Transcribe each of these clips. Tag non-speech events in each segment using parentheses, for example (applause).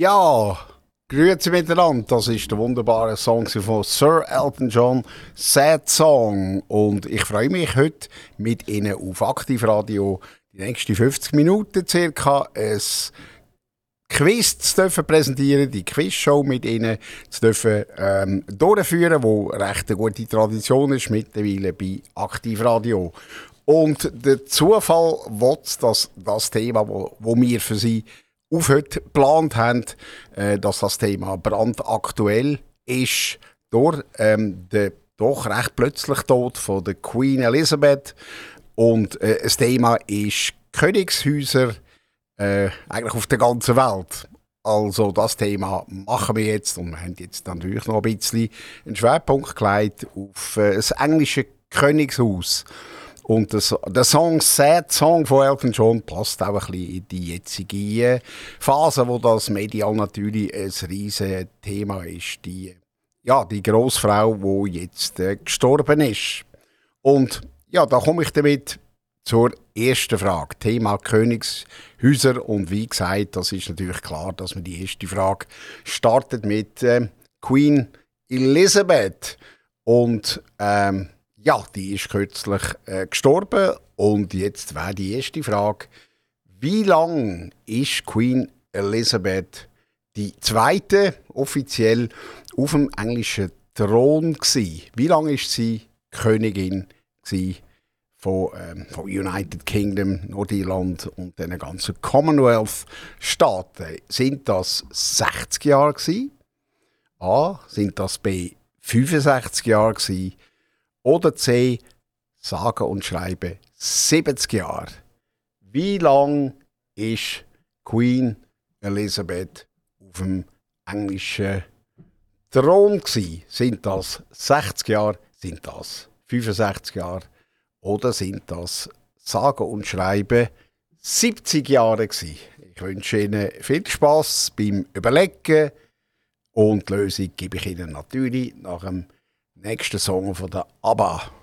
Ja, grüezi miteinander. Das ist der wunderbare Song von Sir Elton John, Sad Song. Und ich freue mich heute mit Ihnen auf Aktivradio die nächsten 50 Minuten circa ein Quiz zu dürfen präsentieren, die Quizshow mit Ihnen zu dürfen ähm, durchführen, wo recht eine gute Tradition ist mittlerweile bei Aktivradio. Und der Zufall will, dass das Thema, wo, wo wir für Sie auf heute geplant haben, äh, dass das Thema brandaktuell ist durch ähm, den doch recht plötzlich Tod von der Queen Elizabeth. Und äh, das Thema ist Königshäuser äh, eigentlich auf der ganzen Welt. Also das Thema machen wir jetzt und wir haben jetzt natürlich noch ein bisschen einen Schwerpunkt gelegt auf äh, das englische Königshaus. Und das, der Song Sad Song von Elton John passt auch ein bisschen in die jetzige Phase, wo das medial natürlich ein riesiges Thema ist. Die, ja, die Großfrau, die jetzt äh, gestorben ist. Und ja, da komme ich damit zur ersten Frage. Thema Königshäuser. Und wie gesagt, das ist natürlich klar, dass man die erste Frage startet mit äh, Queen Elizabeth. Und ähm, ja, die ist kürzlich äh, gestorben und jetzt wäre die erste Frage, wie lange ist Queen Elizabeth zweite offiziell auf dem englischen Thron gsi? Wie lange ist sie Königin gsi von, ähm, von United Kingdom, Nordirland und den ganzen Commonwealth-Staaten? Sind das 60 Jahre gsi? A. Sind das B 65 Jahre gsi? Oder C, sage und schreibe 70 Jahre. Wie lang ist Queen Elizabeth auf dem englischen Thron gewesen? Sind das 60 Jahre? Sind das 65 Jahre? Oder sind das sage und schreibe 70 Jahre gewesen? Ich wünsche Ihnen viel Spaß beim Überlegen und die Lösung gebe ich Ihnen natürlich nach dem nächsten Song von der ABBA.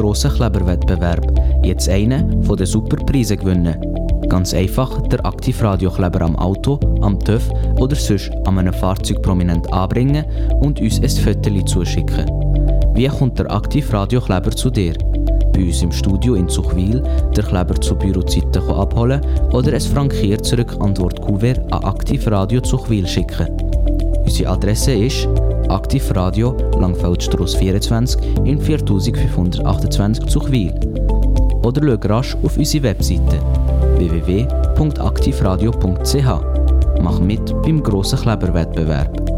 Grossen Kleberwettbewerb. Jetzt einen von den Superpreisen gewinnen. Ganz einfach der Aktivradiokleber am Auto, am TÜV oder sonst an einem Fahrzeug prominent anbringen und uns ein Foto zuschicken. Wie kommt der Aktivradiokleber zu dir? Bei uns im Studio in Zuchwil der Kleber zu Bürozeiten abholen oder es frankiert zurück Antwort Kuvert an Aktivradio Zuchwil schicken. Unsere Adresse ist Aktivradio Langfeldstrasse 24 in 4528 Zuchwil. Oder schau rasch auf unsere Webseite www.aktivradio.ch. Mach mit beim grossen Kleberwettbewerb.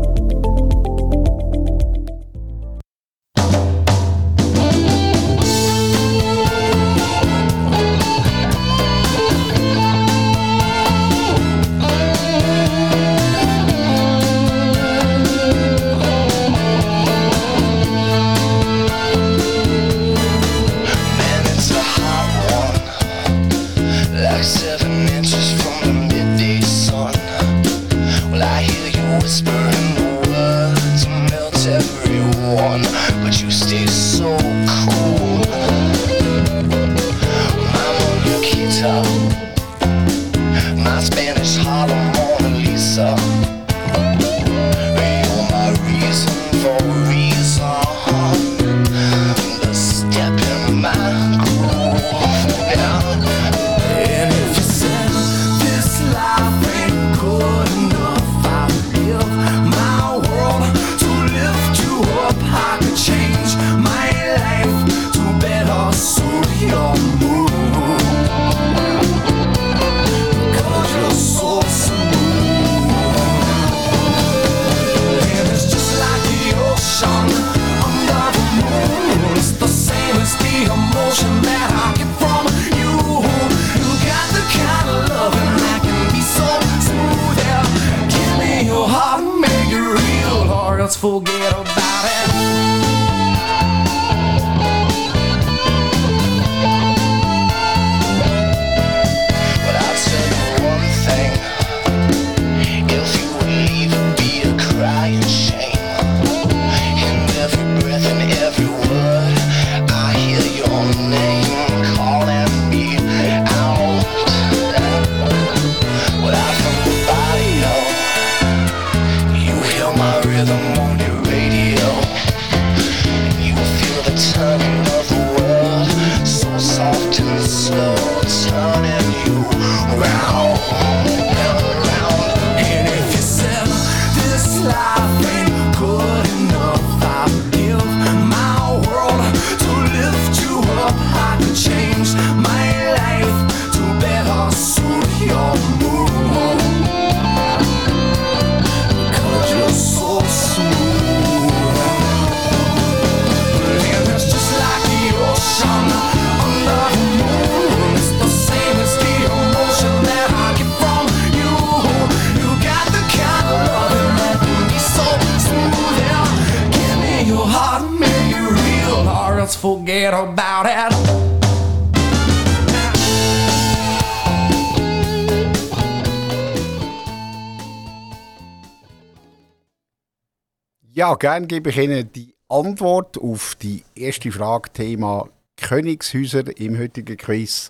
Gerne gebe ich Ihnen die Antwort auf die erste Frage, Thema Königshäuser im heutigen Quiz.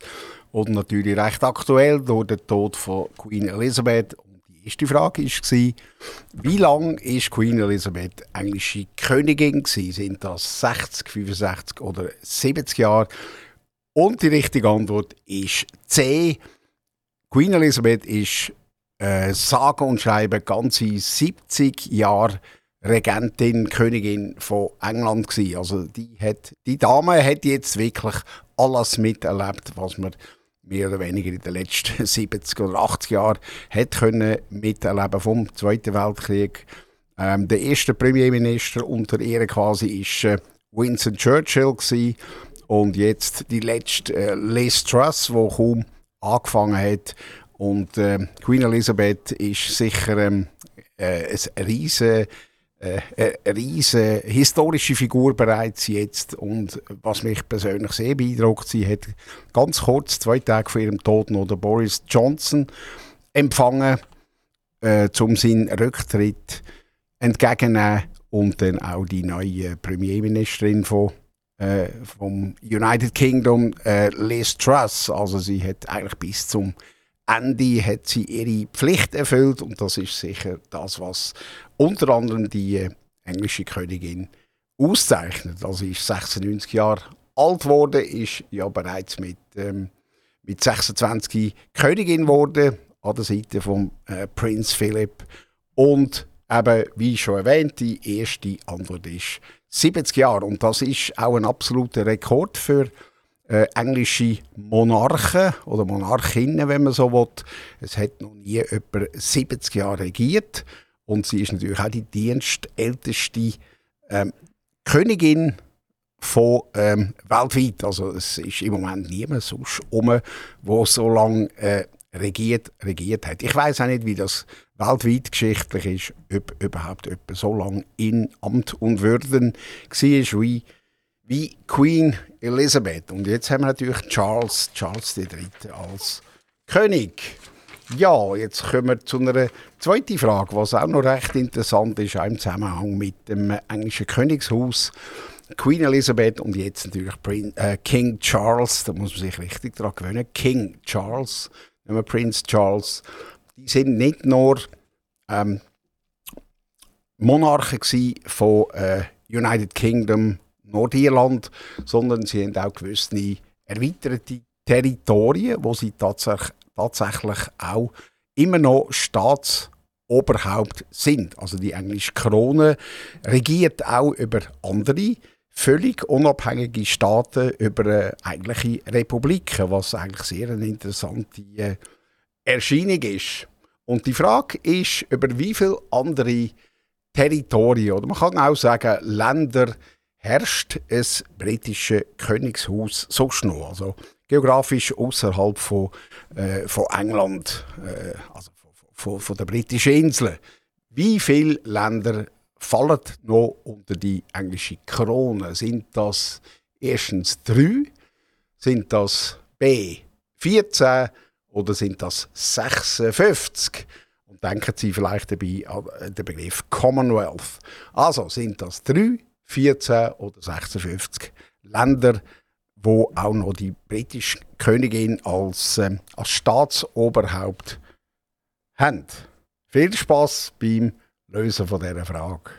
Und natürlich recht aktuell durch den Tod von Queen Elizabeth. Und die erste Frage war, wie lange ist Queen Elizabeth englische Königin gewesen? Sind das 60, 65 oder 70 Jahre? Und die richtige Antwort ist C. Queen Elizabeth ist äh, sage und schreibe ganze 70 Jahre Regentin, Königin von England gsi. Also die, hat, die Dame hat jetzt wirklich alles miterlebt, was man mehr oder weniger in den letzten (laughs) 70 oder 80 Jahren hat können miterleben vom Zweiten Weltkrieg. Ähm, der erste Premierminister unter ihr quasi ist äh, Winston Churchill gsi und jetzt die letzte äh, Liz Truss, wo kaum angefangen hat. Und äh, Queen Elizabeth ist sicher ähm, äh, ein riesen eine riesige historische Figur bereits jetzt und was mich persönlich sehr beeindruckt, sie hat ganz kurz, zwei Tage vor ihrem Tod, noch den Boris Johnson empfangen, äh, um seinen Rücktritt entgegennehmen und dann auch die neue Premierministerin von äh, vom United Kingdom äh, Liz Truss. Also sie hat eigentlich bis zum Ende hat sie ihre Pflicht erfüllt und das ist sicher das, was unter anderem die äh, englische Königin auszeichnet. Also ist 96 Jahre alt geworden, ist ja bereits mit, ähm, mit 26 Königin geworden an der Seite von äh, Prinz Philip und eben, wie schon erwähnt, die erste Antwort ist 70 Jahre und das ist auch ein absoluter Rekord für äh, englische Monarchen oder Monarchinnen, wenn man so will. Es hat noch nie etwa 70 Jahre regiert und sie ist natürlich auch die dienstälteste ähm, Königin von ähm, weltweit. Also es ist im Moment niemand sonst um, wo so lange äh, regiert, regiert hat. Ich weiß auch nicht, wie das weltweit geschichtlich ist, ob überhaupt jemand so lange in Amt und Würden war wie, wie Queen Elizabeth. Und jetzt haben wir natürlich Charles, Charles III. als König. Ja, jetzt kommen wir zu einer zweiten Frage, was auch noch recht interessant ist, auch im Zusammenhang mit dem englischen Königshaus. Queen Elizabeth und jetzt natürlich Prin äh, King Charles, da muss man sich richtig daran gewöhnen. King Charles, nicht mehr Prince Charles. Die sind nicht nur ähm, Monarchen von äh, United Kingdom, Nordirland, sondern sie haben auch gewisse erweiterte Territorien, wo sie tatsächlich, tatsächlich auch immer noch Staatsoberhaupt sind. Also die englische Krone regiert auch über andere völlig unabhängige Staaten, über eigentliche Republiken, was eigentlich sehr eine interessante äh, Erscheinung ist. Und die Frage ist, über wie viele andere Territorien, oder man kann auch sagen, Länder, herrscht es britische Königshaus sonst noch. Also geografisch außerhalb von, äh, von England, äh, also von, von, den britischen Inseln. Wie viele Länder fallen noch unter die englische Krone? Sind das erstens drei? Sind das B 14 oder sind das 56? Und denken Sie vielleicht dabei an den Begriff Commonwealth. Also sind das drei, 14 oder 56 Länder, wo auch noch die britische Königin als, ähm, als Staatsoberhaupt haben. Viel Spaß beim Lösen von dieser Frage.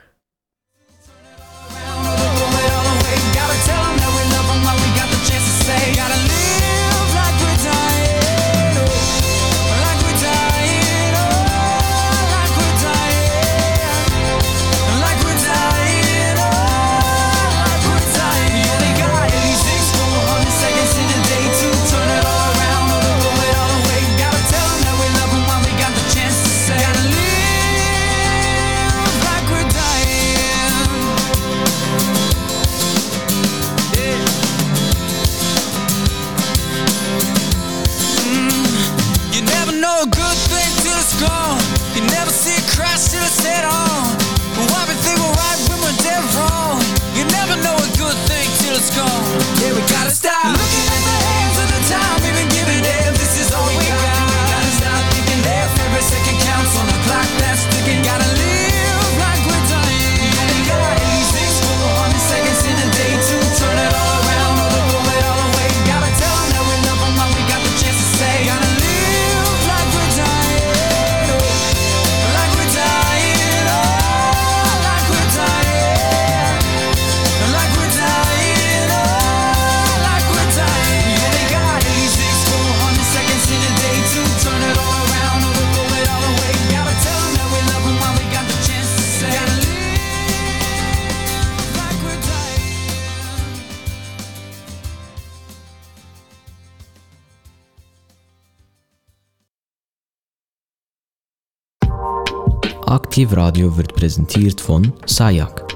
Aktiv Radio wird präsentiert von Sayak.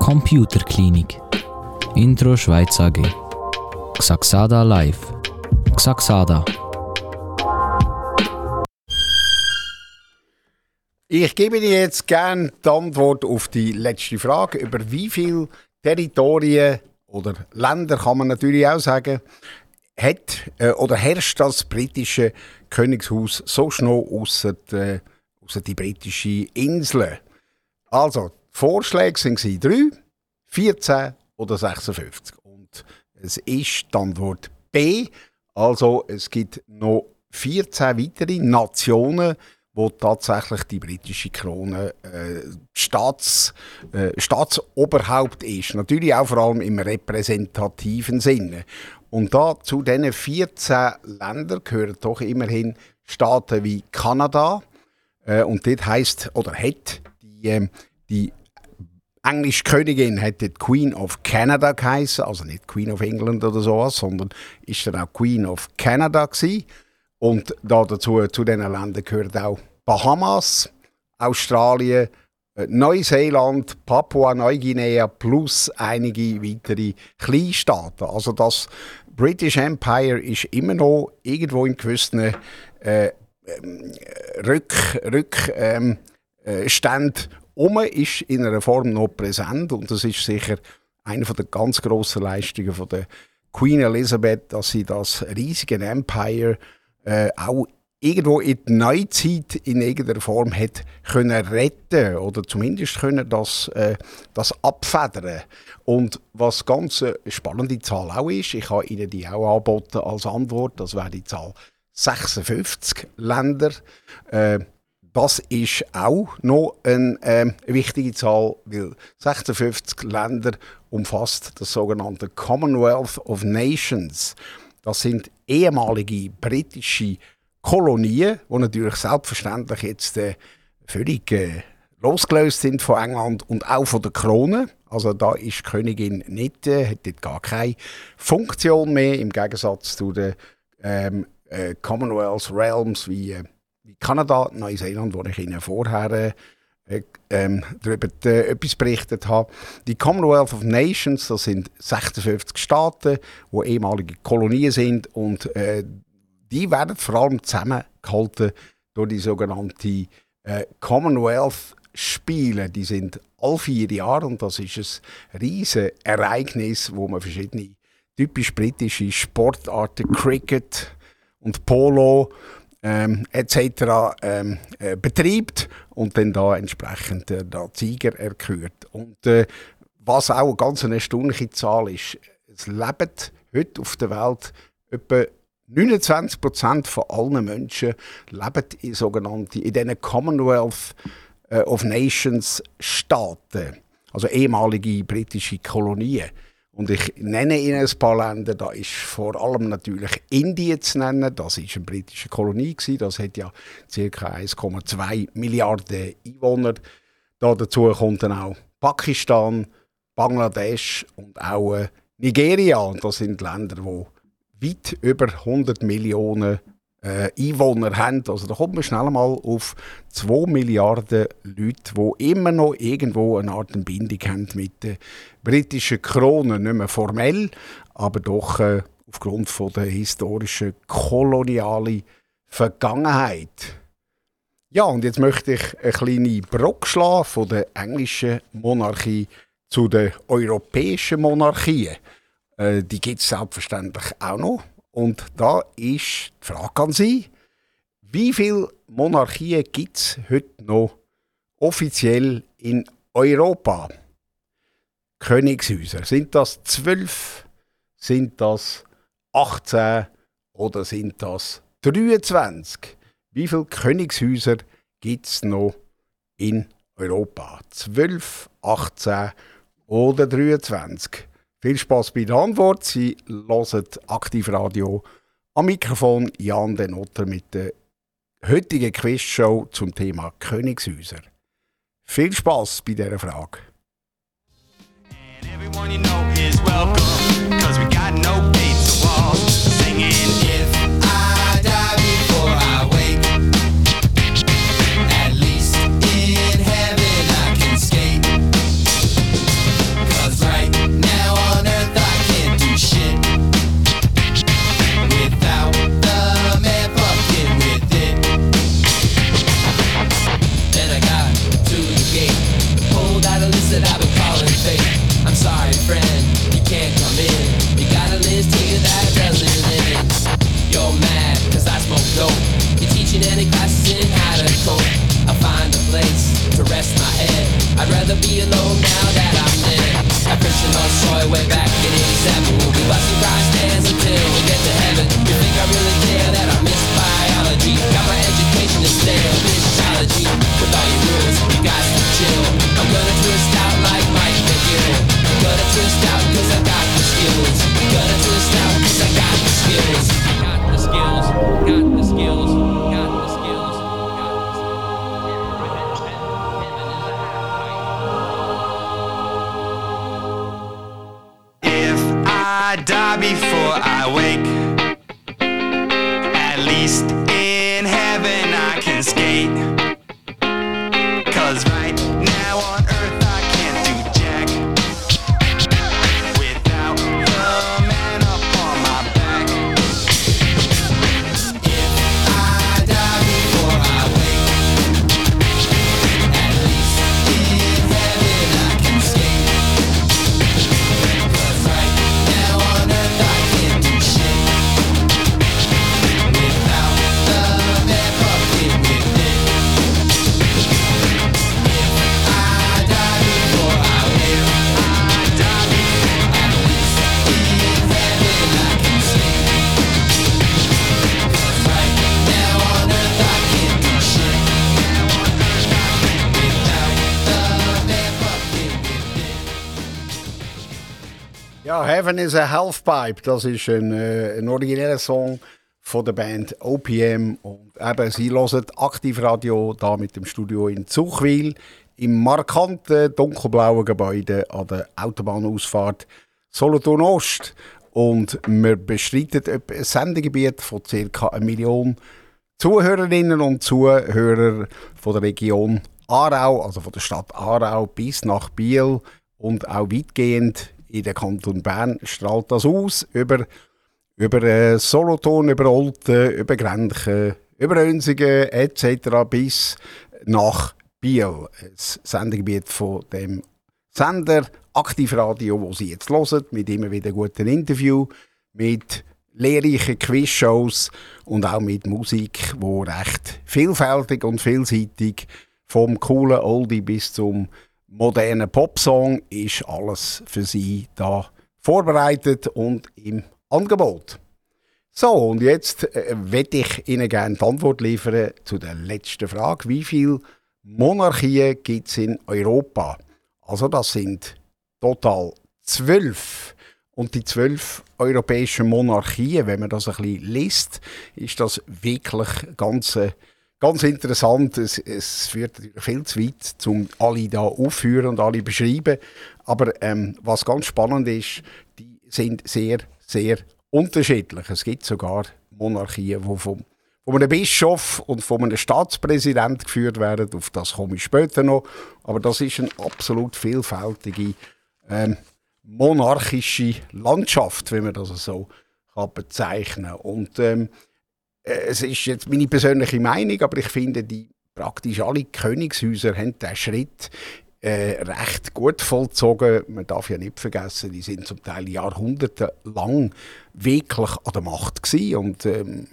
Computerklinik. Intro Schweiz AG. Xaxada Live. Xaxada. Ich gebe dir jetzt gerne die Antwort auf die letzte Frage. Über wie viele Territorien oder Länder kann man natürlich auch sagen, hat äh, oder herrscht das britische Königshaus so schnell außer äh, ausser die britischen Inseln? Also, die Vorschläge waren 3, 14 oder 56. Und Und es ist die Antwort B. Also es gibt noch 14 weitere Nationen, wo tatsächlich die britische Krone äh, Staats, äh, Staatsoberhaupt ist. Natürlich auch vor allem im repräsentativen Sinne. Und da zu diesen 14 Ländern gehören doch immerhin Staaten wie Kanada. Äh, und dort heisst, oder hat die, äh, die englische Königin hat die Queen of Canada geheißen, also nicht Queen of England oder sowas, sondern ist dann auch Queen of Canada gewesen. Und da dazu, zu diesen Ländern gehört auch Bahamas, Australien, äh, Neuseeland, Papua-Neuguinea plus einige weitere Kleinstaaten. Also das British Empire ist immer noch irgendwo in gewissen äh, ähm, Rück, ähm, äh, um, ist in einer Form noch präsent und das ist sicher eine der ganz grossen Leistungen von der Queen Elizabeth, dass sie das riesige Empire äh, auch irgendwo in die Neuzeit in irgendeiner Form hat können retten oder zumindest können das, äh, das abfedern. Und was ganz eine spannende Zahl auch ist, ich habe Ihnen die auch angeboten als Antwort, das wäre die Zahl 56 Länder. Äh, das ist auch noch eine äh, wichtige Zahl, weil 56 Länder umfasst das sogenannte Commonwealth of Nations. Das sind ehemalige britische Kolonien, die natürlich selbstverständlich jetzt äh, völlig äh, losgelöst sind von England und auch von der Krone. Also da ist die Königin nicht, äh, hat dort gar keine Funktion mehr, im Gegensatz zu den ähm, äh, Commonwealth Realms wie, äh, wie Kanada, Neuseeland, wo ich Ihnen vorher äh, ähm, darüber äh, etwas berichtet habe. Die Commonwealth of Nations, das sind 56 Staaten, die ehemalige Kolonien sind und äh, die werden vor allem zusammengehalten durch die sogenannte äh, Commonwealth Spiele. Die sind all vier Jahre und das ist ein riesiges Ereignis, wo man verschiedene typisch britische Sportarten, Cricket und Polo ähm, etc. Ähm, äh, betreibt und dann da entsprechend äh, da Sieger erkürt. Und äh, was auch eine ganz erstaunliche Zahl ist, es leben heute auf der Welt etwa 29% von allen Menschen leben in sogenannten, in diesen Commonwealth äh, of Nations Staaten, also ehemalige britische Kolonien. Und ich nenne Ihnen ein paar Länder, da ist vor allem natürlich Indien zu nennen, das ist eine britische Kolonie gewesen, das hat ja ca. 1,2 Milliarden Einwohner. Da dazu kommt dann auch Pakistan, Bangladesch und auch äh, Nigeria. Und das sind Länder, die weit über 100 Millionen äh, Einwohner haben. Also da kommt man schnell mal auf 2 Milliarden Leute, die immer noch irgendwo eine Art Bindung haben mit der britischen Krone. Nicht mehr formell, aber doch äh, aufgrund von der historischen kolonialen Vergangenheit. Ja, und jetzt möchte ich eine kleine Brücke schlagen von der englischen Monarchie zu der europäischen Monarchie. Äh, die gibt es selbstverständlich auch noch. Und da ist die Frage an Sie, wie viele Monarchien gibt es heute noch offiziell in Europa? Königshäuser. Sind das zwölf? Sind das 18? Oder sind das 23? Wie viele Königshäuser gibt es noch in Europa? 12, 18 oder 23? Viel Spaß bei der Antwort. Sie hören Aktivradio am Mikrofon Jan Den Otter mit der heutigen Quizshow zum Thema Königshäuser. Viel Spaß bei dieser Frage. Heaven is a Halfpipe. Das ist ein, äh, ein origineller Song von der Band OPM. Und eben, sie hören Aktivradio da mit dem Studio in Zuchwil im markanten dunkelblauen Gebäude an der Autobahnausfahrt Solothurn Ost. Und wir bestreiten etwa ein Sendegebiet von ca. 1 Million Zuhörerinnen und Zuhörer von der Region Aarau, also von der Stadt Aarau bis nach Biel und auch weitgehend in den Kanton Bern strahlt das aus über, über äh, Solothurn, über Olten, über Grenchen, über Önsigen etc. bis nach Biel. Das Sendegebiet von dem Sender Aktivradio, wo Sie jetzt hören, mit immer wieder guten Interview, mit lehrreichen Quizshows und auch mit Musik, wo recht vielfältig und vielseitig vom coolen Oldie bis zum modernen Popsong ist alles für Sie da vorbereitet und im Angebot. So, und jetzt äh, werde ich Ihnen gerne die Antwort liefern zu der letzten Frage. Wie viele Monarchien gibt es in Europa? Also das sind total zwölf. Und die zwölf europäischen Monarchien, wenn man das ein bisschen liest, ist das wirklich ganz, äh, ganz interessant. Es, es führt viel zu weit, um alle da aufführen und alle beschreiben. Aber ähm, was ganz spannend ist, die sind sehr, sehr unterschiedlich. Es gibt sogar Monarchien, die vom, von einem Bischof und von einem Staatspräsident geführt werden. Auf das komme ich später noch. Aber das ist eine absolut vielfältige ähm, monarchische Landschaft, wenn man das so kann bezeichnen äh, es ist jetzt meine persönliche Meinung, aber ich finde, die praktisch alle Königshäuser haben diesen Schritt äh, recht gut vollzogen. Man darf ja nicht vergessen, die sind zum Teil jahrhundertelang wirklich an der Macht gewesen und ähm,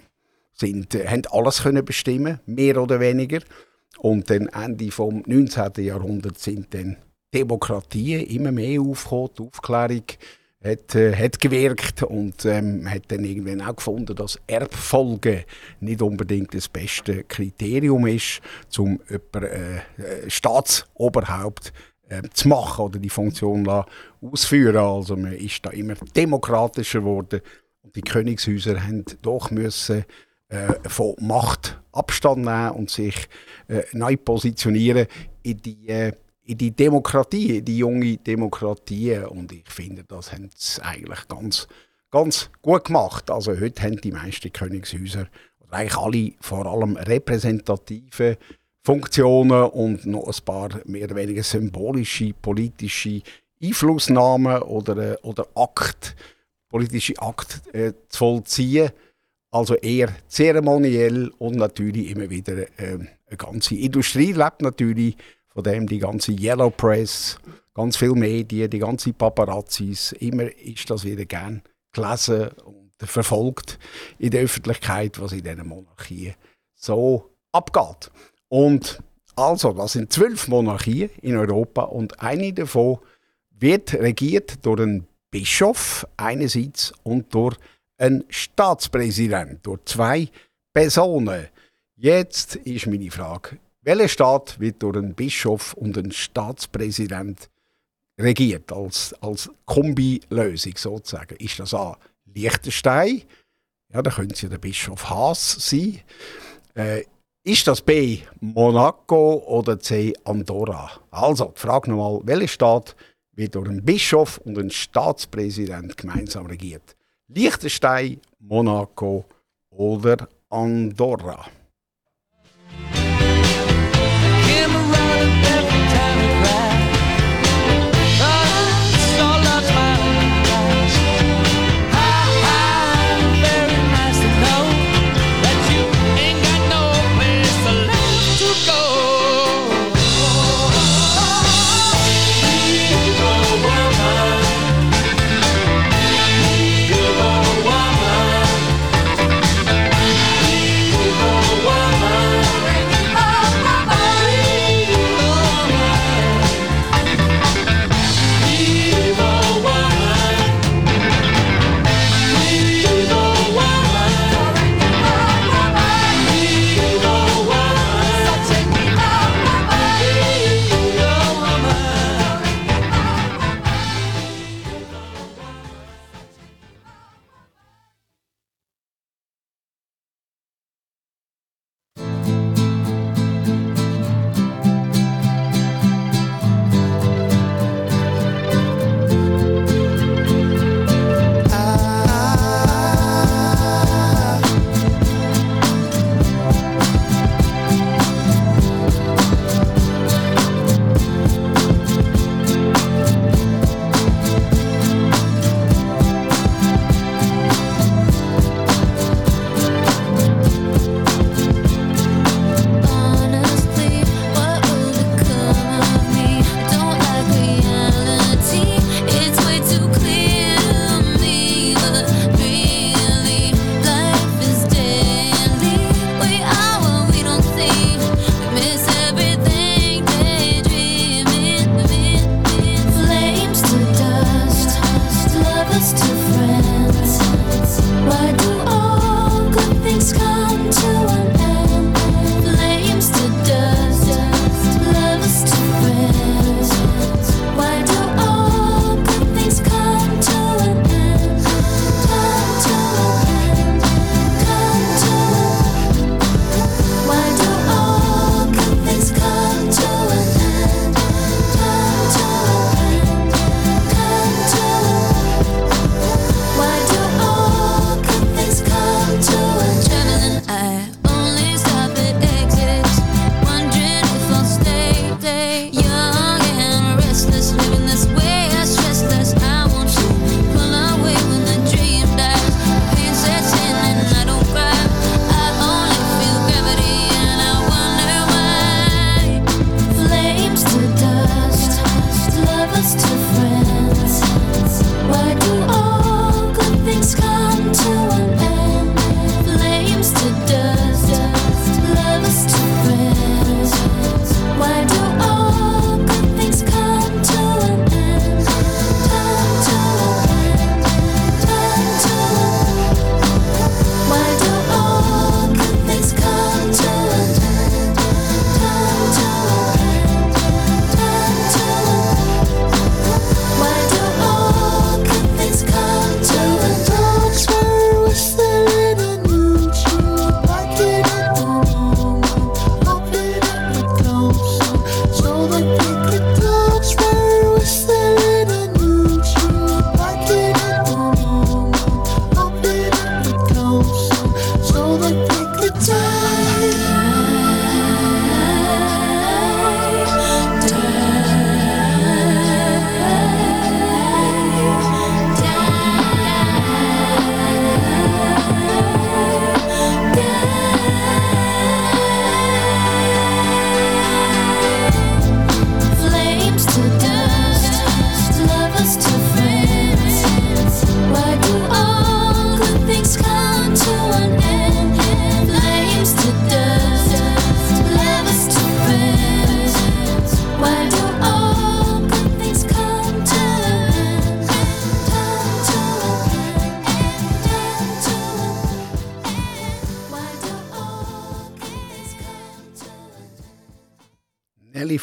sind, äh, haben alles können bestimmen, mehr oder weniger. Und dann Ende vom 19. Jahrhundert sind dann Demokratien immer mehr aufgekommen, die Aufklärung hat, äh, hat gewirkt und ähm, hat dann irgendwann auch gefunden, dass Erbfolge nicht unbedingt das beste Kriterium ist, um jemand, äh, äh, Staatsoberhaupt äh, zu machen oder die Funktion ausführen. Also man ist da immer demokratischer geworden und die Königshäuser haben doch müssen äh, von Macht Abstand nehmen und sich äh, neu positionieren in die in die Demokratie, in die junge Demokratie. Und ich finde, das haben sie eigentlich ganz, ganz gut gemacht. Also heute haben die meisten Königshäuser, eigentlich alle, vor allem repräsentative Funktionen und noch ein paar mehr oder weniger symbolische, politische Einflussnahmen oder, äh, oder Akt, politische Akt äh, zu vollziehen. Also eher zeremoniell und natürlich immer wieder äh, eine ganze Industrie lebt natürlich von dem die ganze Yellow Press, ganz viele Medien, die ganze Paparazzis, immer ist das wieder gern gelesen und verfolgt in der Öffentlichkeit, was in diesen Monarchien so abgeht. Und also, das sind zwölf Monarchien in Europa und eine davon wird regiert durch einen Bischof einerseits und durch einen Staatspräsident, durch zwei Personen. Jetzt ist meine Frage, welcher Staat wird durch einen Bischof und einen Staatspräsident regiert, als, als Kombilösung sozusagen? Ist das A. Liechtenstein? Ja, da könnte es ja der Bischof Haas sein. Äh, ist das B. Monaco oder C. Andorra? Also, die Frage nochmal, welcher Staat wird durch einen Bischof und einen Staatspräsident gemeinsam regiert? Liechtenstein, Monaco oder Andorra? around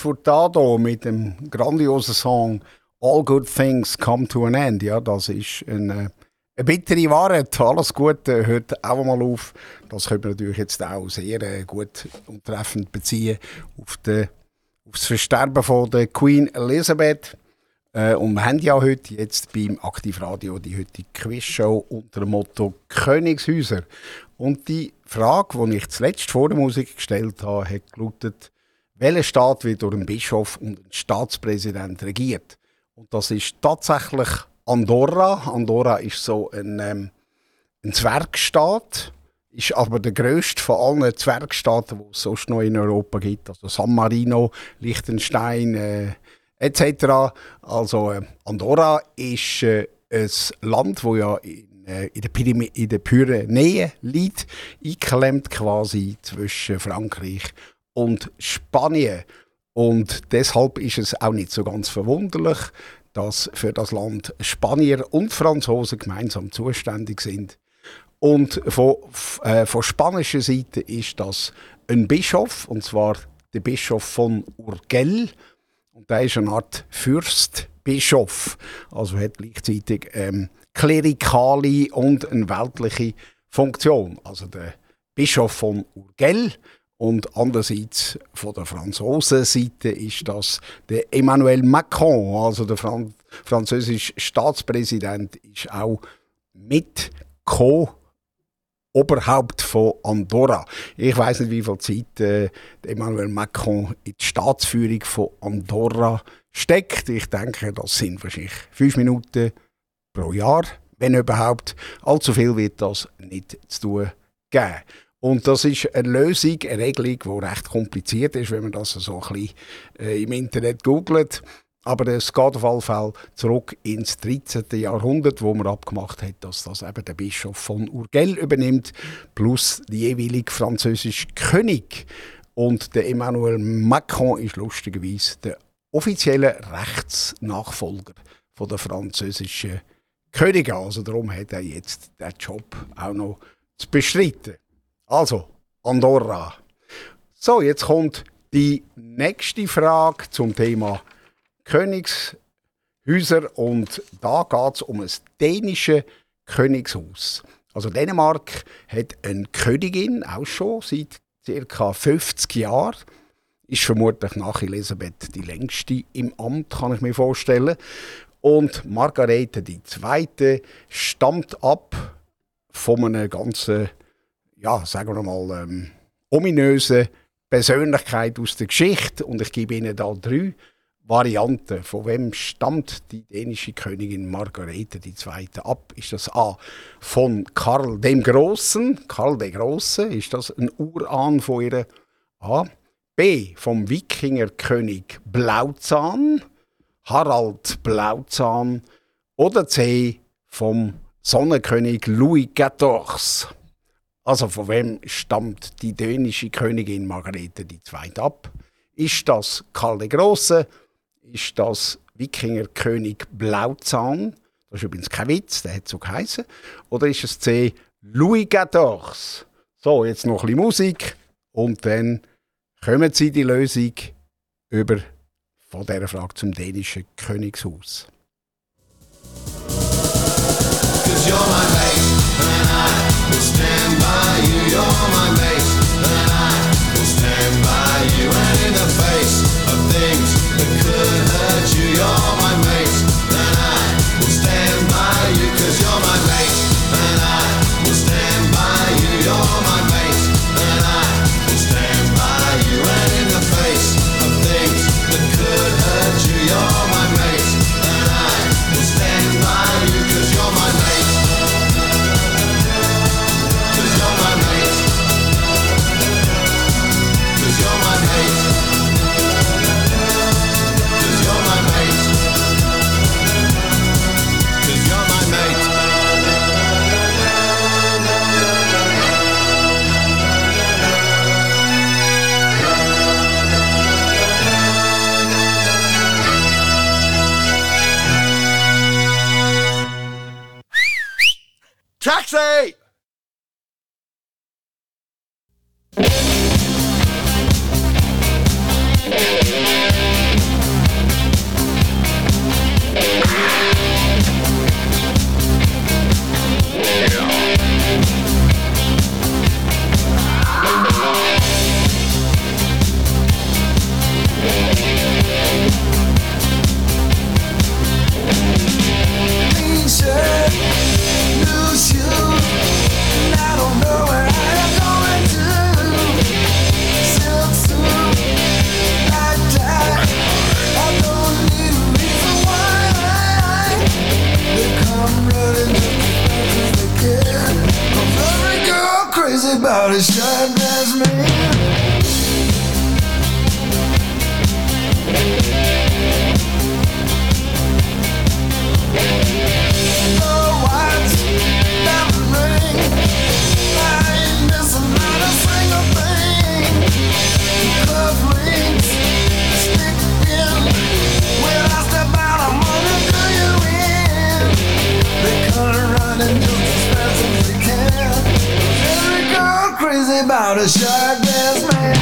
Furtado mit dem grandiosen Song All Good Things Come to an End. Ja, das ist eine, eine bittere Wahrheit. Alles Gute hört auch mal auf. Das können wir natürlich jetzt auch sehr äh, gut und treffend beziehen auf, den, auf das Versterben von der Queen Elizabeth. Äh, und wir haben ja heute jetzt beim Aktivradio die heutige Quizshow unter dem Motto Königshäuser. Und die Frage, die ich zuletzt vor der Musik gestellt habe, hat gelautet, welcher Staat wird durch einen Bischof und einen Staatspräsident regiert? Und das ist tatsächlich Andorra. Andorra ist so ein, ähm, ein Zwergstaat, ist aber der grösste von allen Zwergstaaten, die es sonst noch in Europa gibt. Also San Marino, Liechtenstein, äh, etc. Also äh, Andorra ist äh, ein Land, wo ja in, äh, in, der Pyrenäen liegt, eingeklemmt quasi zwischen Frankreich und Spanien. Und deshalb ist es auch nicht so ganz verwunderlich, dass für das Land Spanier und Franzosen gemeinsam zuständig sind. Und von, äh, von spanischer Seite ist das ein Bischof, und zwar der Bischof von Urgell. Und der ist eine Art Fürstbischof, also hat gleichzeitig ähm, klerikale und eine weltliche Funktion. Also der Bischof von Urgell und andererseits von der Franzosenseite ist das der Emmanuel Macron, also der Fran französische Staatspräsident, ist auch mit Co Oberhaupt von Andorra. Ich weiß nicht, wie viel Zeit äh, Emmanuel Macron in die Staatsführung von Andorra steckt. Ich denke, das sind wahrscheinlich fünf Minuten pro Jahr, wenn überhaupt. Allzu viel wird das nicht zu tun geben. Und das ist eine Lösung, eine Regelung, die recht kompliziert ist, wenn man das so ein bisschen äh, im Internet googelt. Aber es geht auf alle Fälle zurück ins 13. Jahrhundert, wo man abgemacht hat, dass das eben der Bischof von Urgell übernimmt, plus die jeweilige französische König. Und der Emmanuel Macron ist lustigerweise der offizielle Rechtsnachfolger von der französischen Könige. Also darum hat er jetzt den Job auch noch zu bestreiten. Also, Andorra. So, jetzt kommt die nächste Frage zum Thema Königshäuser und da geht es um ein dänisches Königshaus. Also Dänemark hat eine Königin, auch schon seit ca. 50 Jahren. Ist vermutlich nach Elisabeth die längste im Amt, kann ich mir vorstellen. Und Margarete II. stammt ab von einer ganzen, ja, sagen wir mal, ähm, ominösen Persönlichkeit aus der Geschichte. Und ich gebe Ihnen da drei Varianten. Von wem stammt die dänische Königin Margarete II. ab? Ist das A. von Karl dem Großen? Karl der Große, ist das ein Urahn von ihr? A. B. vom Wikingerkönig Blauzahn, Harald Blauzahn. Oder C. vom Sonnenkönig Louis XIV. Also von wem stammt die dänische Königin Margarete II. ab? Ist das Karl der Große? ist das Wikingerkönig Blauzahn. Das ist übrigens kein Witz, der hat so geheißen. Oder ist es C. Louis XIV? So, jetzt noch ein bisschen Musik und dann kommen Sie die Lösung über von dieser Frage zum dänischen Königshaus. Cause you're my mate, and I face of things that could hurt you. You're crazy about a shark dress man.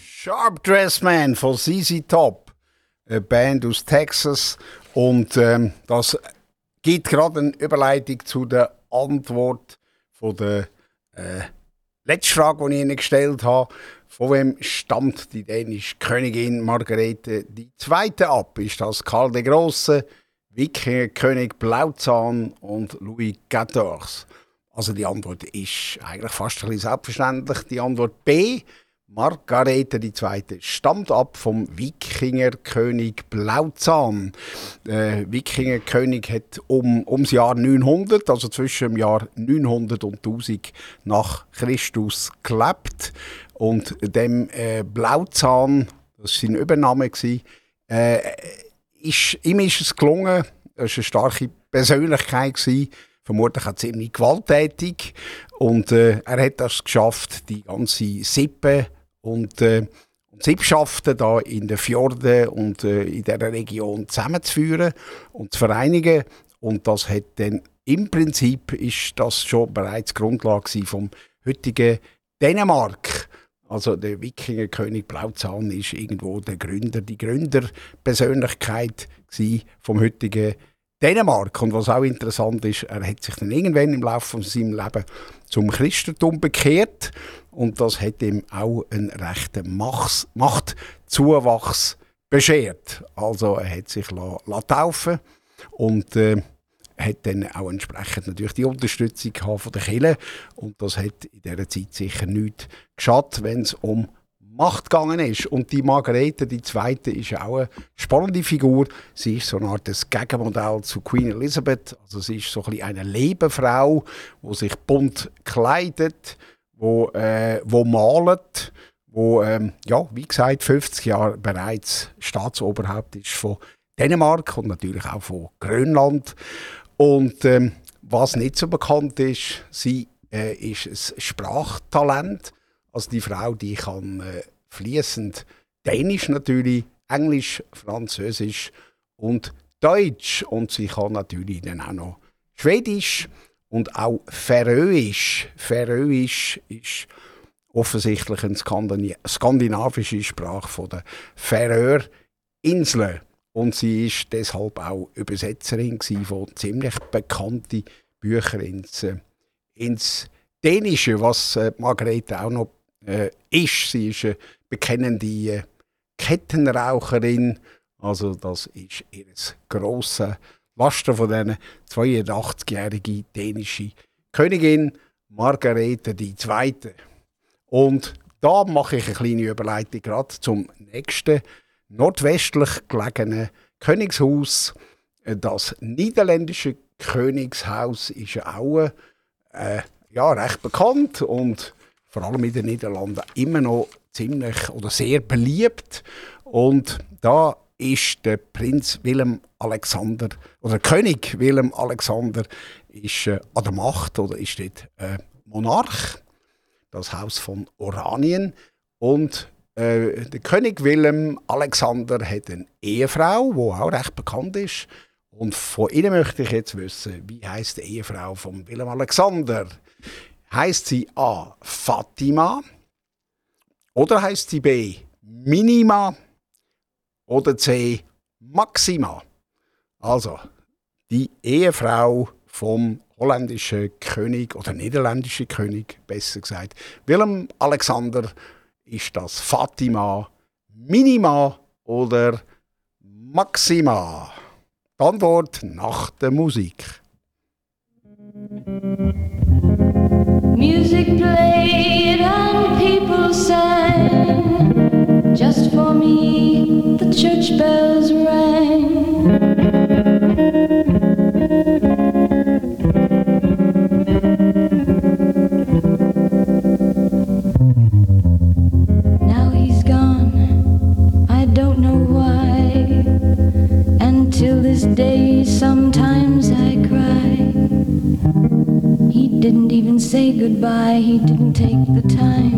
Sharp Dress Man von ZZ Top, eine Band aus Texas. Und ähm, das gibt gerade eine Überleitung zu der Antwort von der äh, letzten Frage, die ich Ihnen gestellt habe. Von wem stammt die dänische Königin Margarete II. ab? Ist das Karl der Große, Wikingerkönig Blauzahn und Louis XIV? Also die Antwort ist eigentlich fast ein bisschen selbstverständlich. Die Antwort B. Margarete II. stammt ab vom Wikingerkönig Blauzahn. Der Wikingerkönig hat um, ums Jahr 900, also zwischen dem Jahr 900 und 1000 nach Christus gelebt. Und dem äh, Blauzahn, das war sein Übername, äh, ist, ihm ist es gelungen, er war eine starke Persönlichkeit, gewesen, vermutlich auch ziemlich gewalttätig. Und äh, er hat das geschafft, die ganze Sippe und, äh, und Sippschaften da in den Fjorden und äh, in dieser Region zusammenzuführen und zu vereinigen. Und das hat dann im Prinzip ist das schon bereits Grundlage vom heutigen Dänemark. Also der Wikingerkönig Blauzahn ist irgendwo der Gründer, die Gründerpersönlichkeit vom heutigen Dänemark. Und was auch interessant ist, er hat sich dann irgendwann im Laufe von seinem Leben zum Christentum bekehrt und das hat ihm auch einen rechten Machs Machtzuwachs beschert. Also er hat sich la, la taufen und äh, hat dann auch entsprechend natürlich die Unterstützung von der Kirche und das hat in dieser Zeit sicher nichts geschadet, wenn es um Macht gegangen ist. Und die Margarete, die zweite, ist auch eine spannende Figur. Sie ist so eine Art des Gegenmodell zu Queen Elizabeth. Also sie ist so ein bisschen eine Lebenfrau, die sich bunt kleidet, wo, äh, wo malt, wo, ähm, ja, wie gesagt, 50 Jahre bereits Staatsoberhaupt ist von Dänemark und natürlich auch von Grönland. Und ähm, was nicht so bekannt ist, sie äh, ist ein Sprachtalent. Also die Frau, die kann äh, fließend Dänisch natürlich, Englisch, Französisch und Deutsch. Und sie kann natürlich dann auch noch Schwedisch und auch Färöisch. Färöisch ist offensichtlich eine skandinavische Sprache von der Färöerinseln. Und sie ist deshalb auch Übersetzerin von ziemlich bekannten Büchern ins, äh, ins Dänische, was äh, Margarete auch noch äh, ist. Sie ist eine bekennende äh, Kettenraucherin. Also das ist ihr grosses Laster von diesen 82-jährigen dänischen Königin Margarete II. Und da mache ich eine kleine Überleitung gerade zum nächsten nordwestlich gelegenen Königshaus. Das niederländische Königshaus ist ja auch äh, ja, recht bekannt und vor allem in den Niederlanden immer noch ziemlich oder sehr beliebt. Und da ist der Prinz Willem Alexander oder König Willem Alexander ist äh, an der Macht oder ist dort äh, Monarch, das Haus von Oranien. Und äh, der König Willem Alexander hat eine Ehefrau, die auch recht bekannt ist. Und von Ihnen möchte ich jetzt wissen, wie heißt die Ehefrau von Willem Alexander? Heißt sie A. Fatima oder heißt sie B. Minima oder C. Maxima? Also, die Ehefrau vom holländischen König oder niederländischen König, besser gesagt, Willem Alexander, ist das Fatima, Minima oder Maxima? Die Antwort nach der Musik. Music played and people sang. Just for me, the church bells rang. Now he's gone, I don't know why. And till this day, sometimes I cry. He didn't even say goodbye, he didn't take the time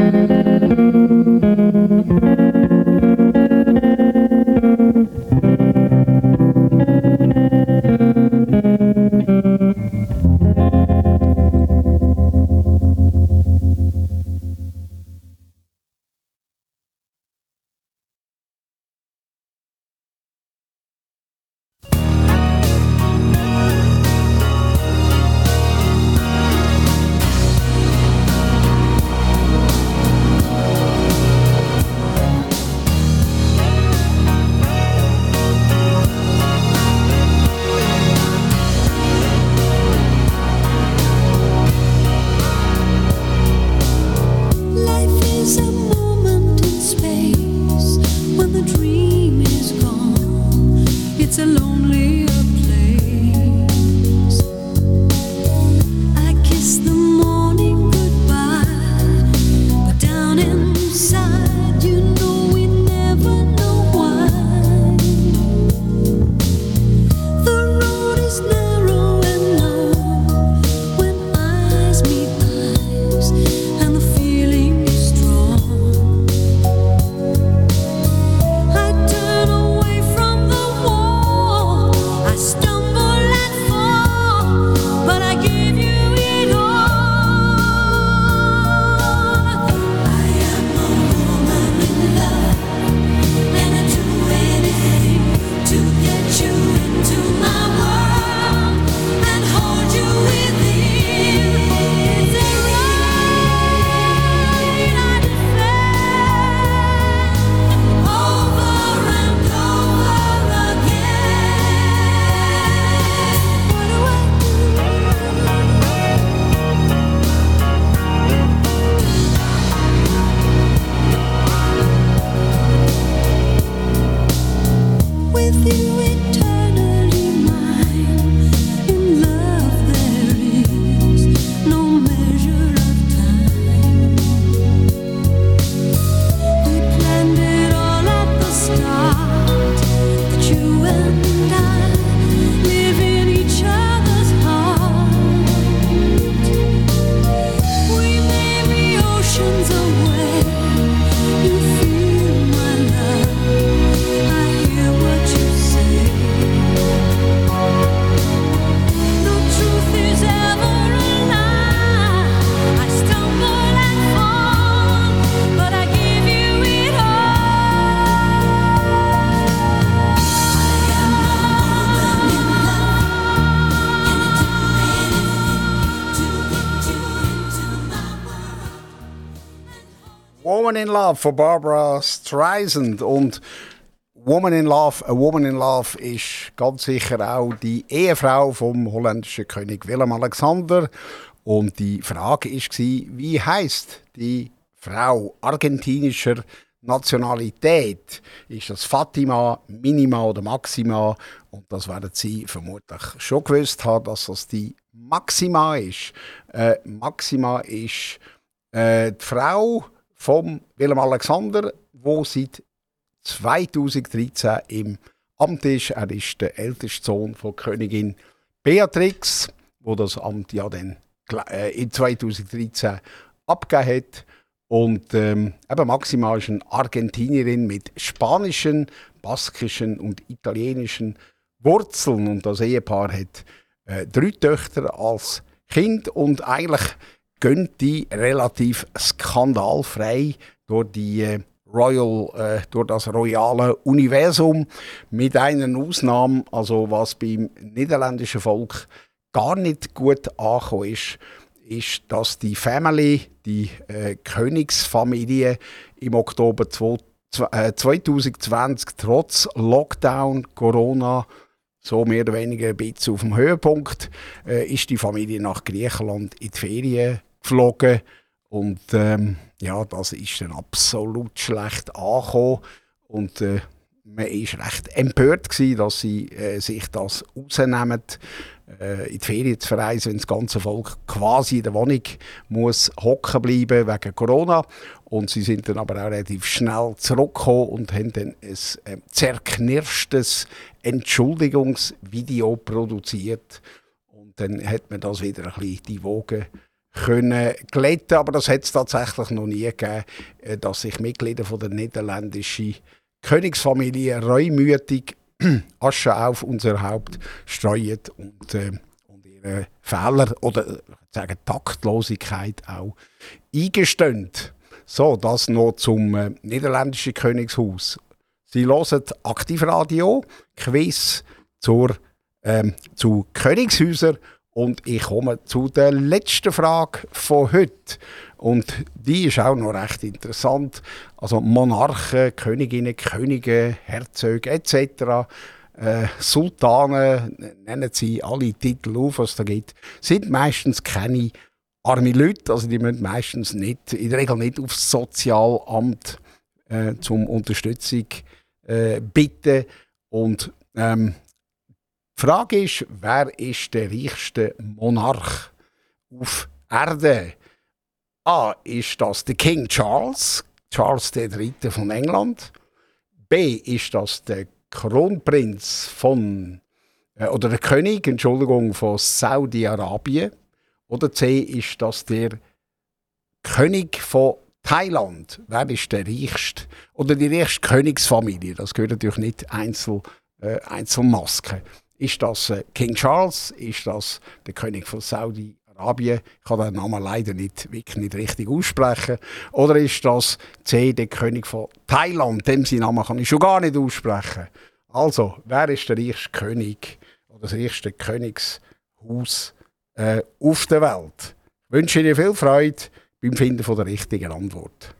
Von Barbara Streisand. Und Woman in Love, a Woman in Love ist ganz sicher auch die Ehefrau vom holländischen König Willem Alexander. Und die Frage ist wie heißt die Frau argentinischer Nationalität? Ist das Fatima, Minima oder Maxima? Und das werden Sie vermutlich schon gewusst haben, dass das die Maxima ist. Äh, Maxima ist äh, die Frau von Willem Alexander, wo seit 2013 im Amt ist. Er ist der älteste Sohn von Königin Beatrix, wo das Amt ja dann äh, in 2013 abgegeben hat. Und ähm, eben Maxima ist eine Argentinierin mit spanischen, baskischen und italienischen Wurzeln. Und das Ehepaar hat äh, drei Töchter als Kind und eigentlich gehen die relativ skandalfrei durch die äh, Royal, äh, durch das royale Universum. Mit einer Ausnahme, also was beim niederländischen Volk gar nicht gut angekommen ist, ist, dass die Family, die äh, Königsfamilie im Oktober 2 äh, 2020 trotz Lockdown, Corona, so mehr oder weniger ein bisschen auf dem Höhepunkt, äh, ist die Familie nach Griechenland in die Ferien geflogen. Und ähm, ja, das ist dann absolut schlecht angekommen. Und äh, man war recht empört, gewesen, dass sie äh, sich das rausnehmen, äh, in die Ferien zu verreisen, wenn das ganze Volk quasi in der Wohnung muss hocken bleiben wegen Corona. Und sie sind dann aber auch relativ schnell zurückgekommen und haben dann ein äh, zerknirschtes Entschuldigungsvideo produziert. Und dann hat man das wieder ein bisschen die Wogen können glätten, aber das hat es tatsächlich noch nie gegeben, äh, dass sich Mitglieder von der niederländischen Königsfamilie reumütig (clears throat) Asche auf unser Haupt streuen und, äh, und ihre Fehler oder äh, sagen Taktlosigkeit auch eingestehen. So, das noch zum äh, niederländischen Königshaus. Sie hören Aktivradio, Quiz zur, ähm, zu Königshäusern und ich komme zu der letzten Frage von heute. Und die ist auch noch recht interessant. Also Monarchen, Königinnen, Könige, Herzöge etc., äh, Sultane, nennen sie alle Titel auf, was es da gibt, sind meistens keine arme Leute. Also die müssen meistens nicht, in der Regel nicht aufs Sozialamt äh, zum Unterstützung äh, bitten. Und ähm, die Frage ist, wer ist der reichste Monarch auf Erde? A. Ist das der King Charles, Charles III. von England? B. Ist das der Kronprinz von, äh, oder der König, Entschuldigung, von Saudi-Arabien? Oder C. Ist das der König von Thailand? Wer ist der reichste? Oder die reichste Königsfamilie? Das gehört natürlich nicht Einzel, äh, Einzelmasken. Ist das äh, King Charles? Ist das der König von Saudi-Arabien? Ich kann den Namen leider nicht, wirklich nicht richtig aussprechen. Oder ist das C, der König von Thailand? Dem seinen Namen kann ich schon gar nicht aussprechen. Also, wer ist der reichste König oder das reichste Königshaus äh, auf der Welt? Ich wünsche dir viel Freude beim Finden von der richtigen Antwort.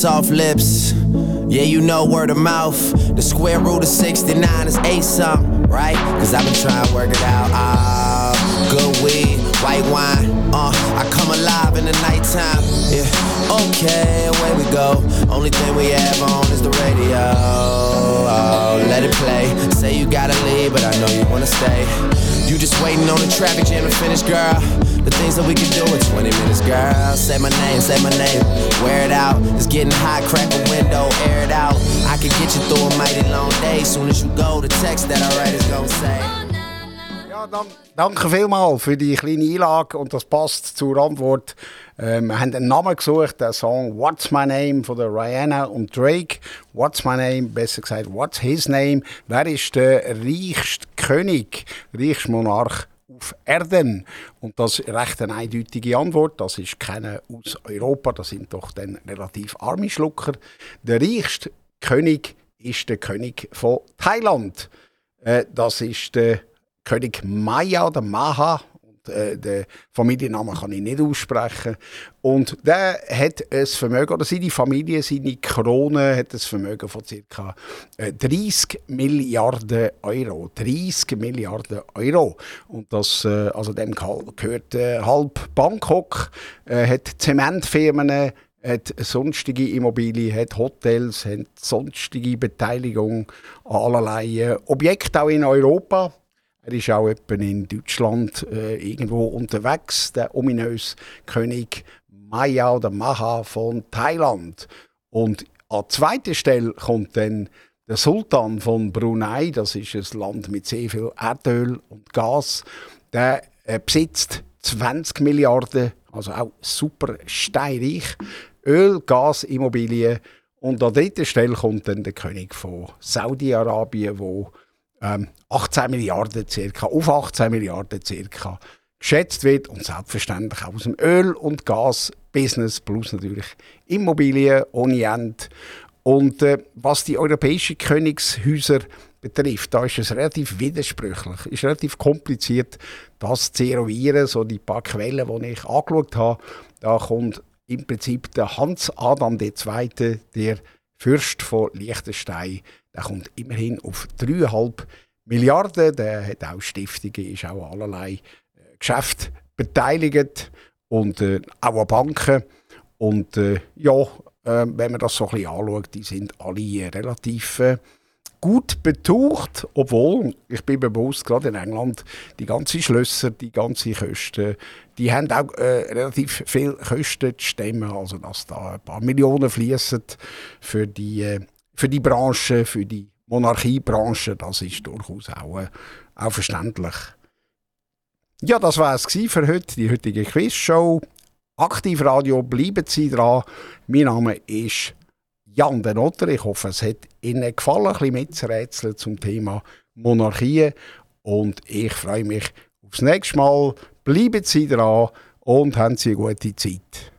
Soft lips. Yeah, you know word of mouth. The square root of 69 is 8 something, right? Cause I've been trying to work it out. Ah, good weed, white wine. Uh, I come alive in the nighttime. Yeah, okay, away we go. Only thing we have on is the radio. Oh, let it play. Say you gotta leave, but I know you wanna stay. You just waiting on the traffic jam to finish, girl. The things that we can do in 20 minutes, girl. Say my name, say my name. Wear it out. It's getting hot, crack a window, air it out. I can get you through a mighty long day. Soon as you go, the text that I write is gonna say. Ja, danke vielmals für die kleine Einlage und das passt zur Antwort. Ähm, wir haben einen Namen gesucht, der Song What's My Name von der Rihanna und Drake. What's My Name, besser gesagt, What's His Name? Wer ist der reichste König, reichster Monarch auf Erden? Und das recht eine eindeutige Antwort. Das ist keiner aus Europa, das sind doch dann relativ arme Schlucker. Der reichste König ist der König von Thailand. Äh, das ist der König Maya oder Maha. Äh, den Familiennamen kann ich nicht aussprechen. Und der hat ein Vermögen, oder seine Familie, seine Krone, hat ein Vermögen von ca. äh, 30 Milliarden Euro. 30 Milliarden Euro. Und das, äh, also dem gehört äh, halb Bangkok, äh, hat Zementfirmen, hat sonstige Immobilien, hat Hotels, hat sonstige Beteiligung an allerlei äh, Objekten, auch in Europa. Er ist auch in Deutschland äh, irgendwo unterwegs, der ominöse König Maya oder Maha von Thailand. Und an zweiter Stelle kommt dann der Sultan von Brunei, das ist ein Land mit sehr viel Erdöl und Gas. Der äh, besitzt 20 Milliarden, also auch super steinreich. Öl, Gas, Immobilien. Und an dritter Stelle kommt dann der König von Saudi-Arabien, wo ähm, 18 Milliarden circa, auf 18 Milliarden circa geschätzt wird und selbstverständlich auch aus dem Öl- und Gas-Business plus natürlich Immobilien ohne Ende. Und äh, was die europäischen Königshäuser betrifft, da ist es relativ widersprüchlich, ist relativ kompliziert, das zu eruieren. So die paar Quellen, die ich angeschaut habe, da kommt im Prinzip der Hans Adam II., der Fürst von Liechtenstein, der kommt immerhin auf 3,5 Milliarden. Der hat auch Stiftungen, ist auch allerlei äh, Geschäfte beteiligt und äh, auch an Banken. Und äh, ja, äh, wenn man das so ein bisschen anschaut, die sind alle äh, relativ äh, gut betucht, obwohl, ich bin mir bewusst, gerade in England, die ganzen Schlösser, die ganzen Kosten, die haben auch äh, relativ viel Kosten zu stemmen, also dass da ein paar Millionen fließen für die, äh, für die Branche, für die Monarchiebranche, das ist durchaus auch, äh, auch verständlich. Ja, das war es für heute, die heutige Quizshow. Aktivradio, bleiben Sie dran. Mein Name ist Jan den Otter. Ich hoffe, es hat Ihnen gefallen, ein bisschen mitzurätseln zum Thema Monarchie. Und ich freue mich aufs nächste Mal. Bleiben Sie dran und haben Sie eine gute Zeit.